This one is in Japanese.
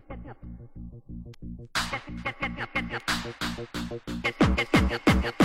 t get get get get a n k you.